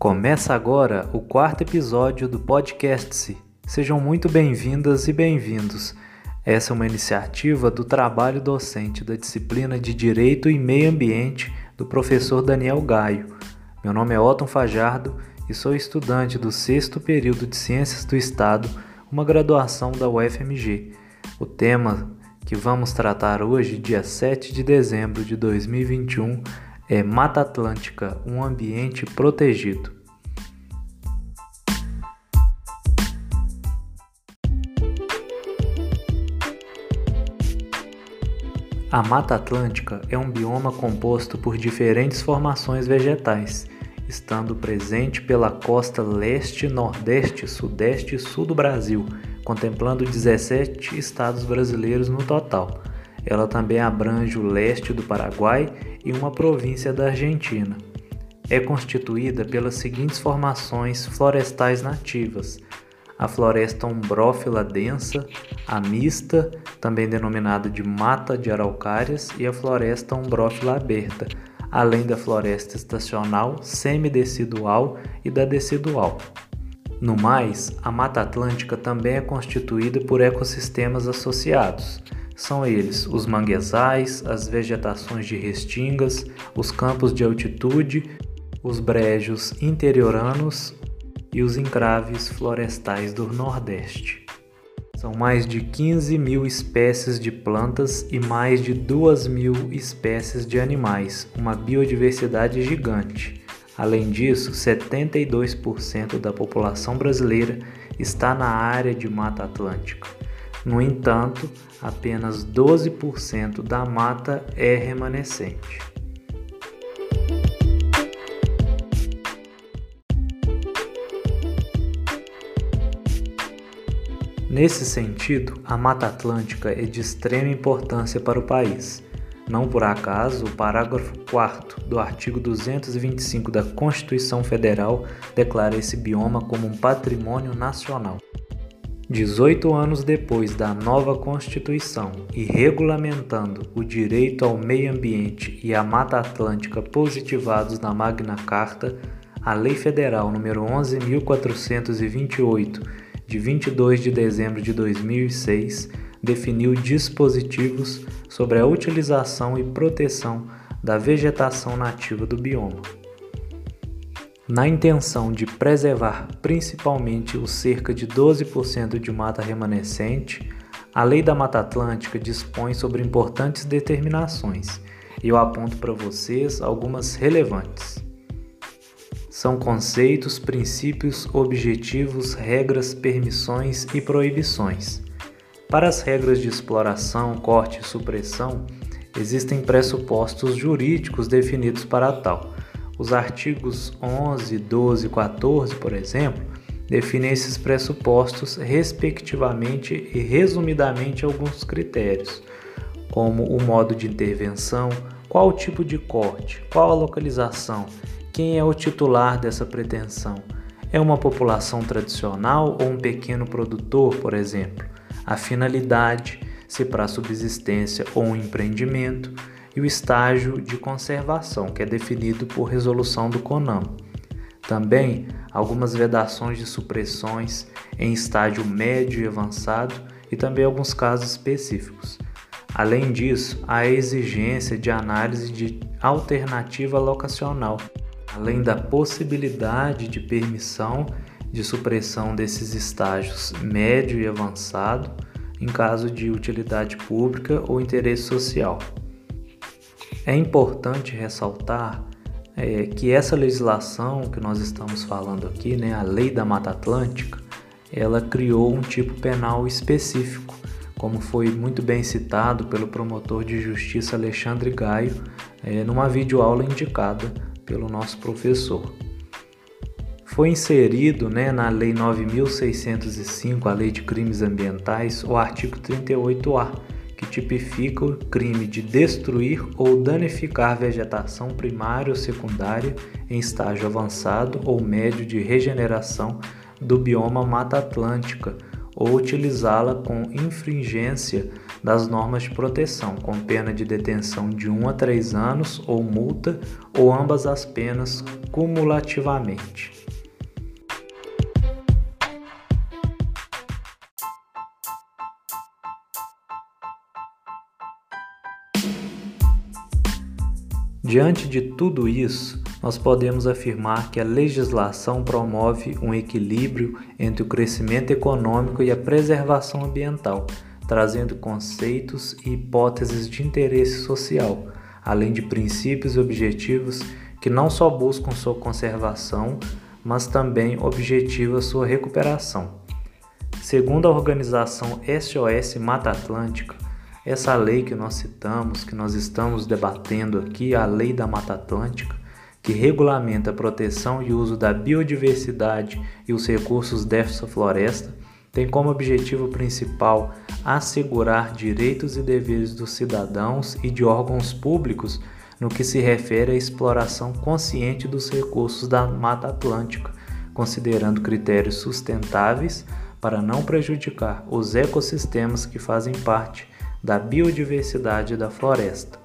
Começa agora o quarto episódio do podcast-se. Sejam muito bem-vindas e bem-vindos. Essa é uma iniciativa do trabalho docente da disciplina de Direito e Meio Ambiente do professor Daniel Gaio. Meu nome é Otton Fajardo e sou estudante do sexto período de Ciências do Estado, uma graduação da UFMG. O tema que vamos tratar hoje, dia 7 de dezembro de 2021, é Mata Atlântica, um ambiente protegido. A Mata Atlântica é um bioma composto por diferentes formações vegetais, estando presente pela costa leste, nordeste, sudeste e sul do Brasil, contemplando 17 estados brasileiros no total. Ela também abrange o leste do Paraguai e uma província da Argentina. É constituída pelas seguintes formações florestais nativas: a floresta umbrófila densa, a mista, também denominada de mata de araucárias, e a floresta umbrófila aberta, além da floresta estacional, semidecidual e da decidual. No mais, a Mata Atlântica também é constituída por ecossistemas associados. São eles os manguezais, as vegetações de restingas, os campos de altitude, os brejos interioranos e os encraves florestais do Nordeste. São mais de 15 mil espécies de plantas e mais de 2 mil espécies de animais, uma biodiversidade gigante. Além disso, 72% da população brasileira está na área de Mata Atlântica. No entanto, apenas 12% da mata é remanescente. Nesse sentido, a Mata Atlântica é de extrema importância para o país. Não por acaso, o parágrafo 4 do artigo 225 da Constituição Federal declara esse bioma como um patrimônio nacional. 18 anos depois da nova Constituição e regulamentando o direito ao meio ambiente e à Mata Atlântica positivados na Magna Carta, a Lei Federal nº 11.428 de 22 de dezembro de 2006, definiu dispositivos sobre a utilização e proteção da vegetação nativa do bioma. Na intenção de preservar principalmente os cerca de 12% de mata remanescente, a Lei da Mata Atlântica dispõe sobre importantes determinações e eu aponto para vocês algumas relevantes. São conceitos, princípios, objetivos, regras, permissões e proibições. Para as regras de exploração, corte e supressão, existem pressupostos jurídicos definidos para tal. Os artigos 11, 12 e 14, por exemplo, definem esses pressupostos respectivamente e resumidamente alguns critérios, como o modo de intervenção, qual tipo de corte, qual a localização, quem é o titular dessa pretensão? É uma população tradicional ou um pequeno produtor, por exemplo? A finalidade, se para subsistência ou um empreendimento, e o estágio de conservação, que é definido por resolução do CONAM. Também algumas vedações de supressões em estágio médio e avançado e também alguns casos específicos. Além disso, há a exigência de análise de alternativa locacional, além da possibilidade de permissão de supressão desses estágios médio e avançado em caso de utilidade pública ou interesse social. É importante ressaltar é, que essa legislação que nós estamos falando aqui, né, a Lei da Mata Atlântica, ela criou um tipo penal específico, como foi muito bem citado pelo promotor de justiça Alexandre Gaio é, numa videoaula indicada pelo nosso professor. Foi inserido né, na Lei 9.605, a Lei de Crimes Ambientais, o artigo 38A, que tipifica o crime de destruir ou danificar vegetação primária ou secundária em estágio avançado ou médio de regeneração do bioma Mata Atlântica ou utilizá-la com infringência das normas de proteção, com pena de detenção de 1 a 3 anos ou multa, ou ambas as penas cumulativamente. Diante de tudo isso, nós podemos afirmar que a legislação promove um equilíbrio entre o crescimento econômico e a preservação ambiental, trazendo conceitos e hipóteses de interesse social, além de princípios e objetivos que não só buscam sua conservação, mas também objetivam sua recuperação. Segundo a organização SOS Mata Atlântica, essa lei que nós citamos, que nós estamos debatendo aqui, a Lei da Mata Atlântica, que regulamenta a proteção e uso da biodiversidade e os recursos dessa floresta, tem como objetivo principal assegurar direitos e deveres dos cidadãos e de órgãos públicos no que se refere à exploração consciente dos recursos da Mata Atlântica, considerando critérios sustentáveis para não prejudicar os ecossistemas que fazem parte da biodiversidade da floresta.